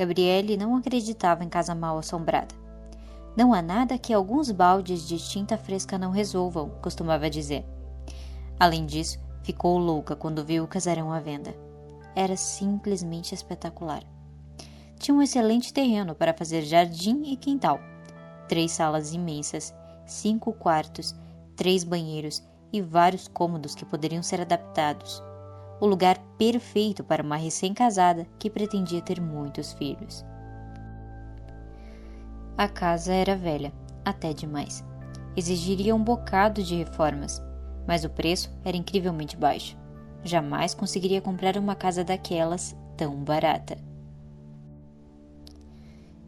Gabriele não acreditava em casa mal assombrada. Não há nada que alguns baldes de tinta fresca não resolvam, costumava dizer. Além disso, ficou louca quando viu o casarão à venda. Era simplesmente espetacular. Tinha um excelente terreno para fazer jardim e quintal, três salas imensas, cinco quartos, três banheiros e vários cômodos que poderiam ser adaptados o lugar perfeito para uma recém-casada que pretendia ter muitos filhos. A casa era velha, até demais. Exigiria um bocado de reformas, mas o preço era incrivelmente baixo. Jamais conseguiria comprar uma casa daquelas tão barata.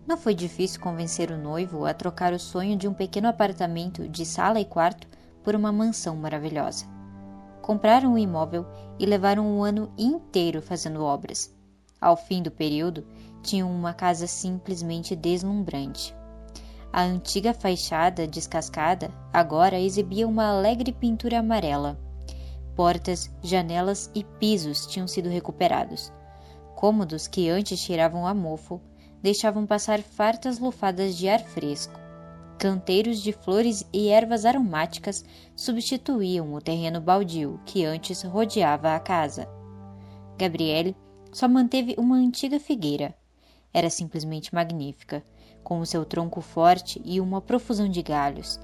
Não foi difícil convencer o noivo a trocar o sonho de um pequeno apartamento de sala e quarto por uma mansão maravilhosa compraram o um imóvel e levaram um ano inteiro fazendo obras. Ao fim do período, tinham uma casa simplesmente deslumbrante. A antiga fachada descascada agora exibia uma alegre pintura amarela. Portas, janelas e pisos tinham sido recuperados. Cômodos que antes cheiravam a mofo deixavam passar fartas lufadas de ar fresco. Canteiros de flores e ervas aromáticas substituíam o terreno baldio que antes rodeava a casa. Gabriele só manteve uma antiga figueira. Era simplesmente magnífica, com o seu tronco forte e uma profusão de galhos.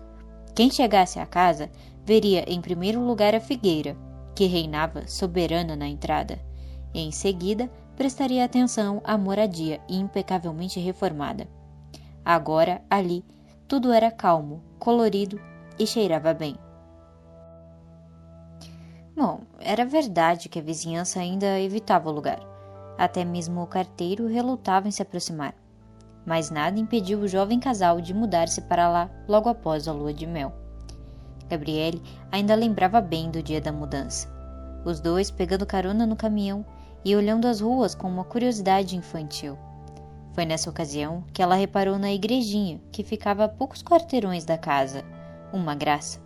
Quem chegasse à casa veria em primeiro lugar a figueira, que reinava soberana na entrada. E em seguida, prestaria atenção à moradia impecavelmente reformada. Agora, ali, tudo era calmo, colorido e cheirava bem. Bom, era verdade que a vizinhança ainda evitava o lugar. Até mesmo o carteiro relutava em se aproximar. Mas nada impediu o jovem casal de mudar-se para lá logo após a lua de mel. Gabriele ainda lembrava bem do dia da mudança. Os dois pegando carona no caminhão e olhando as ruas com uma curiosidade infantil. Foi nessa ocasião que ela reparou na igrejinha, que ficava a poucos quarteirões da casa. Uma graça.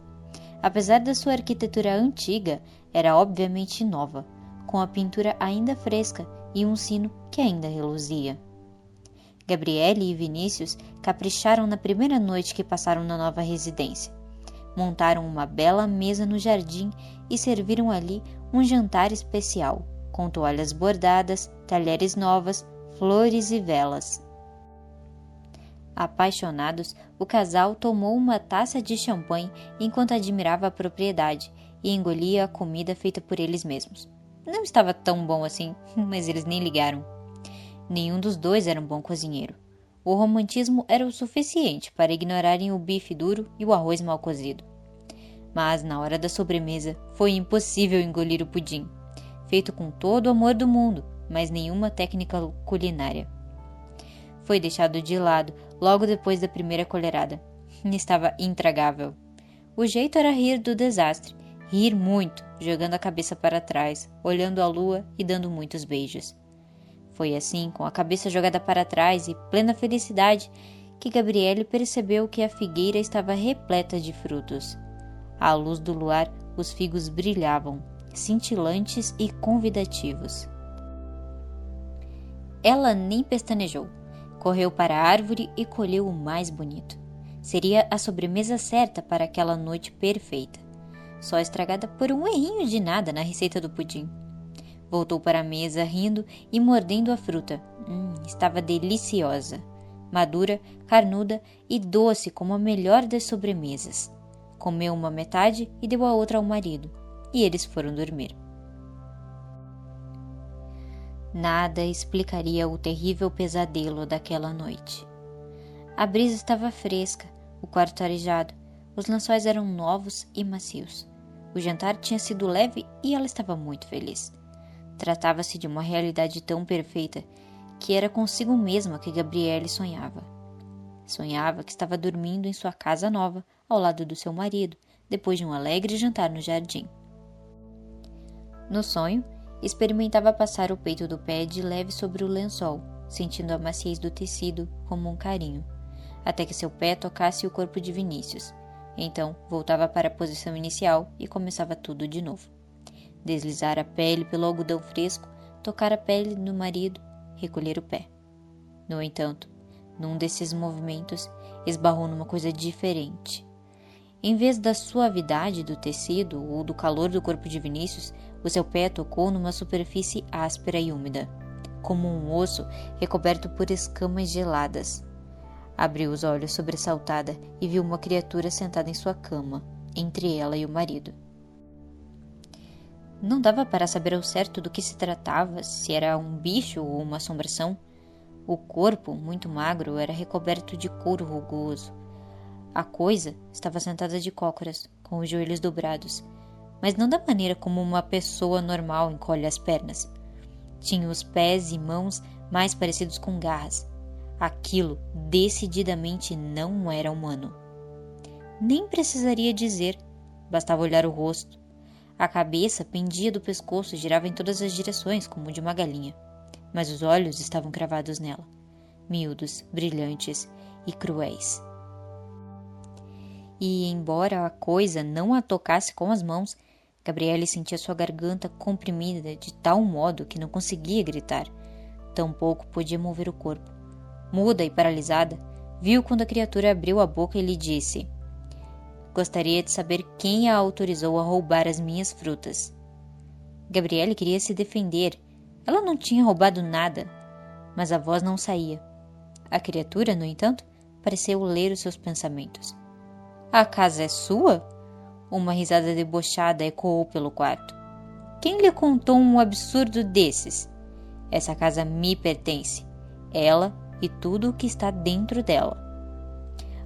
Apesar da sua arquitetura antiga, era obviamente nova, com a pintura ainda fresca e um sino que ainda reluzia. Gabriele e Vinícius capricharam na primeira noite que passaram na nova residência. Montaram uma bela mesa no jardim e serviram ali um jantar especial, com toalhas bordadas, talheres novas, flores e velas. Apaixonados, o casal tomou uma taça de champanhe enquanto admirava a propriedade e engolia a comida feita por eles mesmos. Não estava tão bom assim, mas eles nem ligaram. Nenhum dos dois era um bom cozinheiro. O romantismo era o suficiente para ignorarem o bife duro e o arroz mal cozido. Mas na hora da sobremesa foi impossível engolir o pudim, feito com todo o amor do mundo, mas nenhuma técnica culinária. Foi deixado de lado logo depois da primeira colherada. Estava intragável. O jeito era rir do desastre, rir muito, jogando a cabeça para trás, olhando a lua e dando muitos beijos. Foi assim, com a cabeça jogada para trás e plena felicidade, que Gabriele percebeu que a figueira estava repleta de frutos. À luz do luar, os figos brilhavam, cintilantes e convidativos. Ela nem pestanejou. Correu para a árvore e colheu o mais bonito. Seria a sobremesa certa para aquela noite perfeita. Só estragada por um errinho de nada na receita do pudim. Voltou para a mesa rindo e mordendo a fruta. Hum, estava deliciosa. Madura, carnuda e doce como a melhor das sobremesas. Comeu uma metade e deu a outra ao marido. E eles foram dormir. Nada explicaria o terrível pesadelo daquela noite. A brisa estava fresca, o quarto arejado, os lençóis eram novos e macios. O jantar tinha sido leve e ela estava muito feliz. Tratava-se de uma realidade tão perfeita que era consigo mesma que Gabriele sonhava. Sonhava que estava dormindo em sua casa nova, ao lado do seu marido, depois de um alegre jantar no jardim. No sonho, Experimentava passar o peito do pé de leve sobre o lençol, sentindo a maciez do tecido como um carinho, até que seu pé tocasse o corpo de Vinícius. Então voltava para a posição inicial e começava tudo de novo. Deslizar a pele pelo algodão fresco, tocar a pele do marido, recolher o pé. No entanto, num desses movimentos, esbarrou numa coisa diferente. Em vez da suavidade do tecido ou do calor do corpo de Vinícius, o seu pé tocou numa superfície áspera e úmida, como um osso recoberto por escamas geladas. Abriu os olhos sobressaltada e viu uma criatura sentada em sua cama, entre ela e o marido. Não dava para saber ao certo do que se tratava, se era um bicho ou uma assombração. O corpo, muito magro, era recoberto de couro rugoso. A coisa estava sentada de cócoras, com os joelhos dobrados, mas não da maneira como uma pessoa normal encolhe as pernas. Tinha os pés e mãos mais parecidos com garras. Aquilo decididamente não era humano. Nem precisaria dizer, bastava olhar o rosto. A cabeça pendia do pescoço e girava em todas as direções, como de uma galinha. Mas os olhos estavam cravados nela, miúdos, brilhantes e cruéis. E, embora a coisa não a tocasse com as mãos, Gabriele sentia sua garganta comprimida de tal modo que não conseguia gritar. Tampouco podia mover o corpo. Muda e paralisada, viu quando a criatura abriu a boca e lhe disse: Gostaria de saber quem a autorizou a roubar as minhas frutas. Gabriele queria se defender. Ela não tinha roubado nada, mas a voz não saía. A criatura, no entanto, pareceu ler os seus pensamentos. A casa é sua? Uma risada debochada ecoou pelo quarto. Quem lhe contou um absurdo desses? Essa casa me pertence. Ela e tudo o que está dentro dela.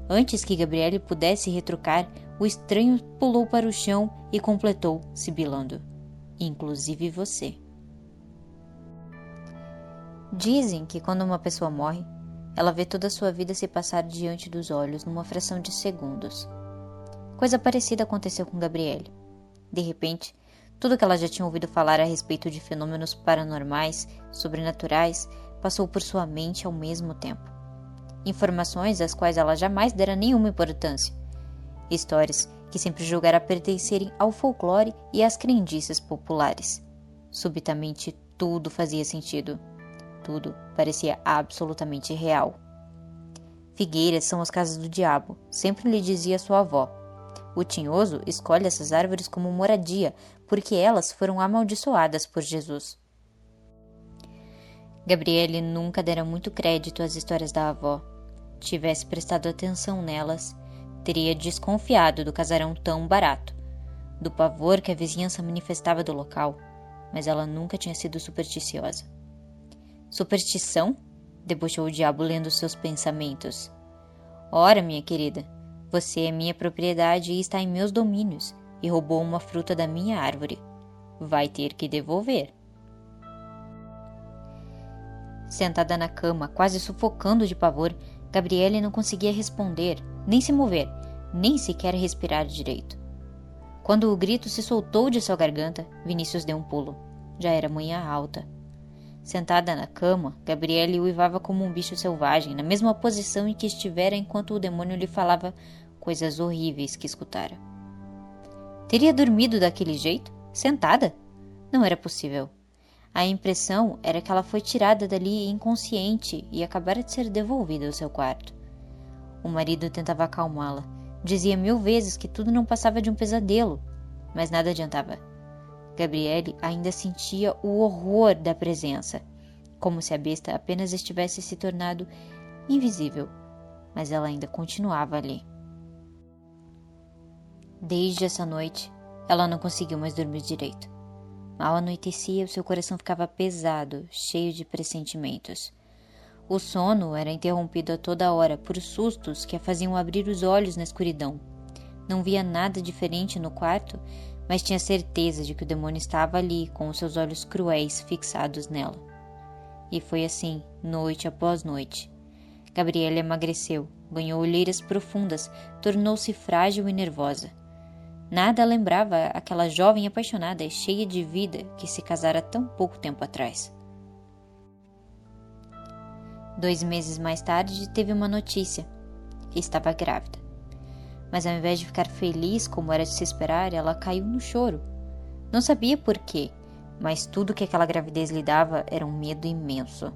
Antes que Gabriele pudesse retrucar, o estranho pulou para o chão e completou, sibilando: Inclusive você. Dizem que quando uma pessoa morre, ela vê toda a sua vida se passar diante dos olhos numa fração de segundos. Coisa parecida aconteceu com Gabriele. De repente, tudo que ela já tinha ouvido falar a respeito de fenômenos paranormais, sobrenaturais, passou por sua mente ao mesmo tempo. Informações às quais ela jamais dera nenhuma importância. Histórias que sempre julgara pertencerem ao folclore e às crendices populares. Subitamente tudo fazia sentido. Tudo parecia absolutamente real. Figueiras são as casas do diabo, sempre lhe dizia sua avó, o tinhoso escolhe essas árvores como moradia, porque elas foram amaldiçoadas por Jesus. Gabriele nunca dera muito crédito às histórias da avó. Tivesse prestado atenção nelas, teria desconfiado do casarão tão barato, do pavor que a vizinhança manifestava do local, mas ela nunca tinha sido supersticiosa. Superstição? debochou o diabo lendo seus pensamentos. Ora, minha querida, você é minha propriedade e está em meus domínios, e roubou uma fruta da minha árvore. Vai ter que devolver. Sentada na cama, quase sufocando de pavor, Gabriele não conseguia responder, nem se mover, nem sequer respirar direito. Quando o grito se soltou de sua garganta, Vinícius deu um pulo. Já era manhã alta. Sentada na cama, Gabriele uivava como um bicho selvagem, na mesma posição em que estivera enquanto o demônio lhe falava coisas horríveis que escutara. Teria dormido daquele jeito? Sentada? Não era possível. A impressão era que ela foi tirada dali inconsciente e acabara de ser devolvida ao seu quarto. O marido tentava acalmá-la. Dizia mil vezes que tudo não passava de um pesadelo, mas nada adiantava. Gabriele ainda sentia o horror da presença, como se a besta apenas estivesse se tornado invisível, mas ela ainda continuava ali. Desde essa noite, ela não conseguiu mais dormir direito. Mal anoitecia, o seu coração ficava pesado, cheio de pressentimentos. O sono era interrompido a toda hora por sustos que a faziam abrir os olhos na escuridão. Não via nada diferente no quarto, mas tinha certeza de que o demônio estava ali, com os seus olhos cruéis fixados nela. E foi assim, noite após noite. Gabriela emagreceu, ganhou olheiras profundas, tornou-se frágil e nervosa. Nada lembrava aquela jovem apaixonada e cheia de vida que se casara tão pouco tempo atrás. Dois meses mais tarde, teve uma notícia. Estava grávida mas ao invés de ficar feliz como era de se esperar, ela caiu no choro. Não sabia por quê, mas tudo que aquela gravidez lhe dava era um medo imenso.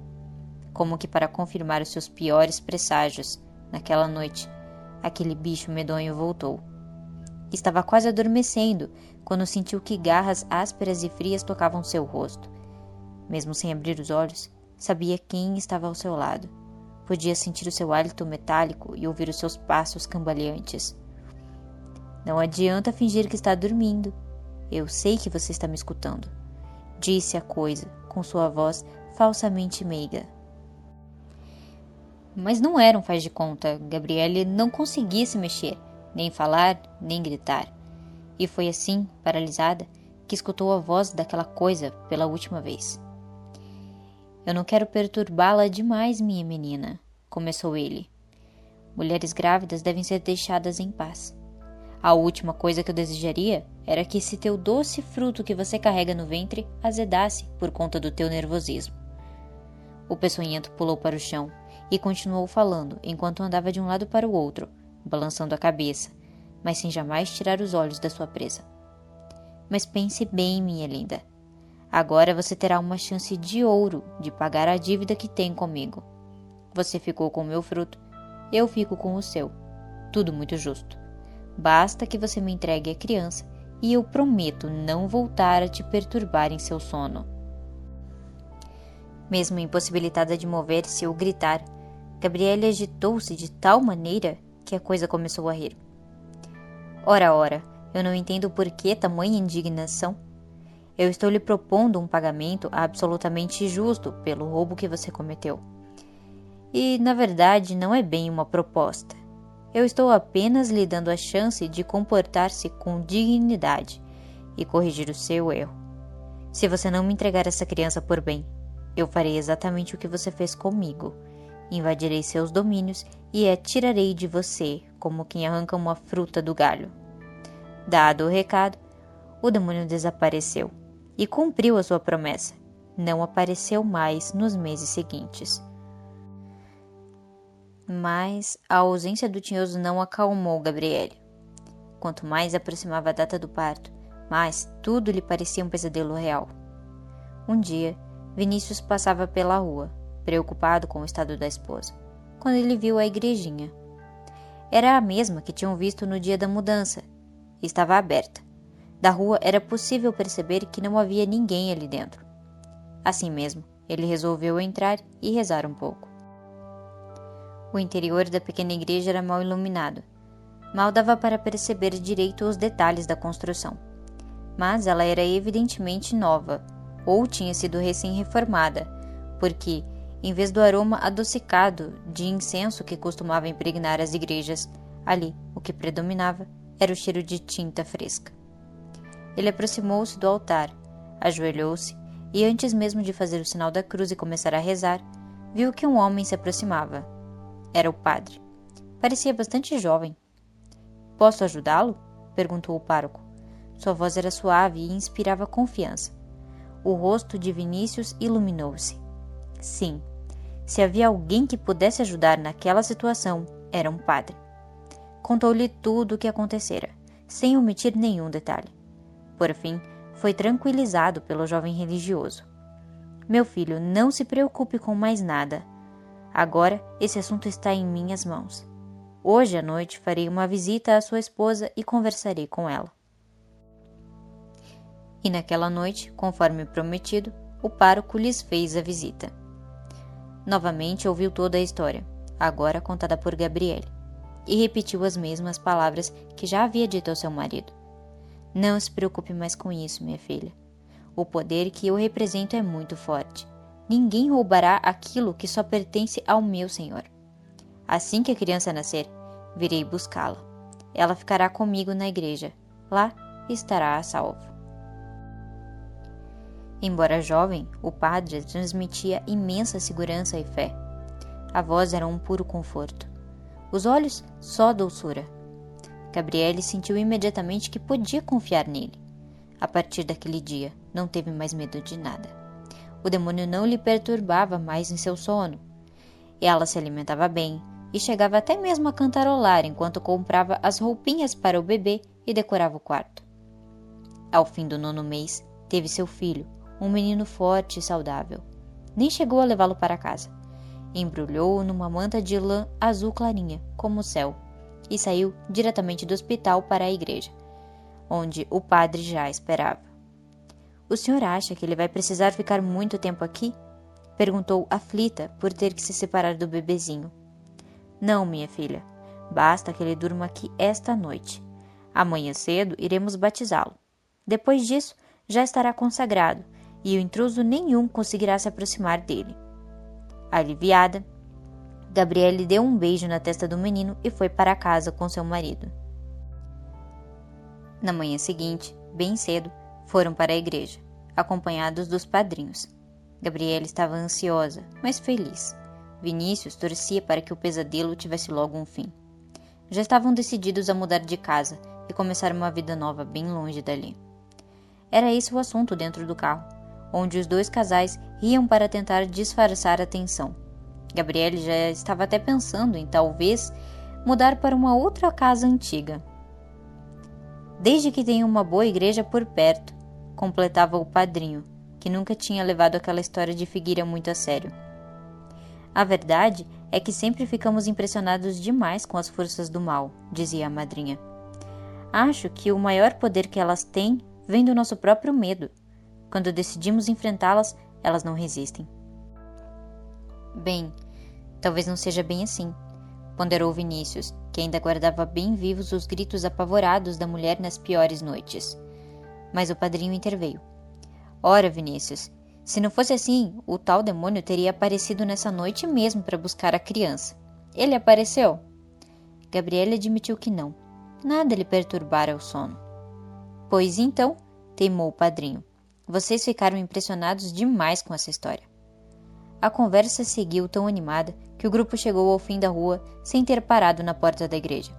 como que para confirmar os seus piores presságios. Naquela noite, aquele bicho medonho voltou. Estava quase adormecendo quando sentiu que garras ásperas e frias tocavam seu rosto. Mesmo sem abrir os olhos, sabia quem estava ao seu lado. Podia sentir o seu hálito metálico e ouvir os seus passos cambaleantes. Não adianta fingir que está dormindo. Eu sei que você está me escutando, disse a coisa, com sua voz falsamente meiga. Mas não era um faz de conta. Gabriele não conseguia se mexer, nem falar, nem gritar. E foi assim, paralisada, que escutou a voz daquela coisa pela última vez. Eu não quero perturbá-la demais, minha menina, começou ele. Mulheres grávidas devem ser deixadas em paz. A última coisa que eu desejaria era que esse teu doce fruto que você carrega no ventre azedasse por conta do teu nervosismo. O peçonhento pulou para o chão e continuou falando enquanto andava de um lado para o outro, balançando a cabeça, mas sem jamais tirar os olhos da sua presa. Mas pense bem, minha linda. Agora você terá uma chance de ouro de pagar a dívida que tem comigo. Você ficou com o meu fruto, eu fico com o seu. Tudo muito justo. Basta que você me entregue a criança e eu prometo não voltar a te perturbar em seu sono. Mesmo impossibilitada de mover-se ou gritar, Gabriele agitou-se de tal maneira que a coisa começou a rir. Ora, ora, eu não entendo por que tamanha indignação. Eu estou lhe propondo um pagamento absolutamente justo pelo roubo que você cometeu. E, na verdade, não é bem uma proposta. Eu estou apenas lhe dando a chance de comportar-se com dignidade e corrigir o seu erro. Se você não me entregar essa criança por bem, eu farei exatamente o que você fez comigo. Invadirei seus domínios e a tirarei de você, como quem arranca uma fruta do galho. Dado o recado, o demônio desapareceu e cumpriu a sua promessa. Não apareceu mais nos meses seguintes. Mas a ausência do tinhoso não acalmou Gabriele. Quanto mais aproximava a data do parto, mais tudo lhe parecia um pesadelo real. Um dia, Vinícius passava pela rua, preocupado com o estado da esposa, quando ele viu a igrejinha. Era a mesma que tinham visto no dia da mudança. Estava aberta. Da rua era possível perceber que não havia ninguém ali dentro. Assim mesmo, ele resolveu entrar e rezar um pouco. O interior da pequena igreja era mal iluminado. Mal dava para perceber direito os detalhes da construção. Mas ela era evidentemente nova, ou tinha sido recém-reformada, porque, em vez do aroma adocicado de incenso que costumava impregnar as igrejas, ali o que predominava era o cheiro de tinta fresca. Ele aproximou-se do altar, ajoelhou-se e, antes mesmo de fazer o sinal da cruz e começar a rezar, viu que um homem se aproximava, era o padre. Parecia bastante jovem. Posso ajudá-lo? perguntou o pároco. Sua voz era suave e inspirava confiança. O rosto de Vinícius iluminou-se. Sim, se havia alguém que pudesse ajudar naquela situação, era um padre. Contou-lhe tudo o que acontecera, sem omitir nenhum detalhe. Por fim, foi tranquilizado pelo jovem religioso. Meu filho, não se preocupe com mais nada. Agora esse assunto está em minhas mãos. Hoje à noite farei uma visita à sua esposa e conversarei com ela. E naquela noite, conforme prometido, o pároco lhes fez a visita. Novamente ouviu toda a história, agora contada por Gabriele, e repetiu as mesmas palavras que já havia dito ao seu marido. Não se preocupe mais com isso, minha filha. O poder que eu represento é muito forte. Ninguém roubará aquilo que só pertence ao meu Senhor. Assim que a criança nascer, virei buscá-la. Ela ficará comigo na igreja. Lá estará a salvo. Embora jovem, o padre transmitia imensa segurança e fé. A voz era um puro conforto. Os olhos, só doçura. Gabriele sentiu imediatamente que podia confiar nele. A partir daquele dia, não teve mais medo de nada. O demônio não lhe perturbava mais em seu sono. Ela se alimentava bem e chegava até mesmo a cantarolar enquanto comprava as roupinhas para o bebê e decorava o quarto. Ao fim do nono mês, teve seu filho, um menino forte e saudável. Nem chegou a levá-lo para casa. embrulhou-o numa manta de lã azul clarinha, como o céu, e saiu diretamente do hospital para a igreja, onde o padre já esperava. O senhor acha que ele vai precisar ficar muito tempo aqui? perguntou aflita por ter que se separar do bebezinho. Não, minha filha. Basta que ele durma aqui esta noite. Amanhã cedo iremos batizá-lo. Depois disso, já estará consagrado e o intruso nenhum conseguirá se aproximar dele. Aliviada, Gabriele deu um beijo na testa do menino e foi para casa com seu marido. Na manhã seguinte, bem cedo, foram para a igreja, acompanhados dos padrinhos. Gabriela estava ansiosa, mas feliz. Vinícius torcia para que o pesadelo tivesse logo um fim. Já estavam decididos a mudar de casa e começar uma vida nova bem longe dali. Era esse o assunto dentro do carro, onde os dois casais riam para tentar disfarçar a tensão. Gabriele já estava até pensando em talvez mudar para uma outra casa antiga. Desde que tenha uma boa igreja por perto, completava o padrinho, que nunca tinha levado aquela história de Figueira muito a sério. A verdade é que sempre ficamos impressionados demais com as forças do mal, dizia a madrinha. Acho que o maior poder que elas têm vem do nosso próprio medo. Quando decidimos enfrentá-las, elas não resistem. Bem, talvez não seja bem assim, ponderou Vinícius, que ainda guardava bem vivos os gritos apavorados da mulher nas piores noites. Mas o padrinho interveio. Ora, Vinícius, se não fosse assim, o tal demônio teria aparecido nessa noite mesmo para buscar a criança. Ele apareceu? Gabriele admitiu que não. Nada lhe perturbara o sono. Pois então, teimou o padrinho, vocês ficaram impressionados demais com essa história. A conversa seguiu tão animada que o grupo chegou ao fim da rua sem ter parado na porta da igreja.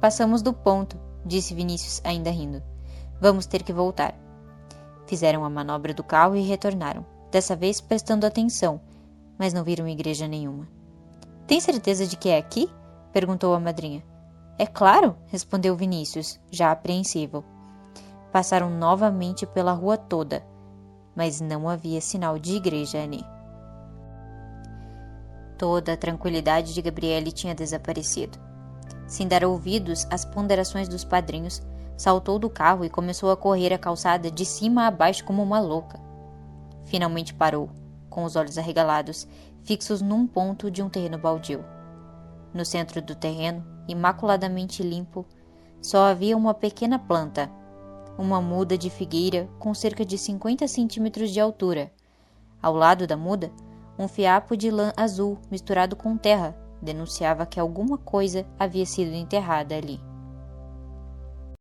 Passamos do ponto, disse Vinícius, ainda rindo. Vamos ter que voltar. Fizeram a manobra do carro e retornaram, dessa vez prestando atenção, mas não viram igreja nenhuma. Tem certeza de que é aqui? perguntou a madrinha. É claro, respondeu Vinícius, já apreensivo. Passaram novamente pela rua toda, mas não havia sinal de igreja ali. Toda a tranquilidade de Gabriele tinha desaparecido. Sem dar ouvidos às ponderações dos padrinhos, saltou do carro e começou a correr a calçada de cima a baixo como uma louca. Finalmente parou, com os olhos arregalados, fixos num ponto de um terreno baldio. No centro do terreno, imaculadamente limpo, só havia uma pequena planta, uma muda de figueira com cerca de 50 centímetros de altura. Ao lado da muda, um fiapo de lã azul misturado com terra denunciava que alguma coisa havia sido enterrada ali.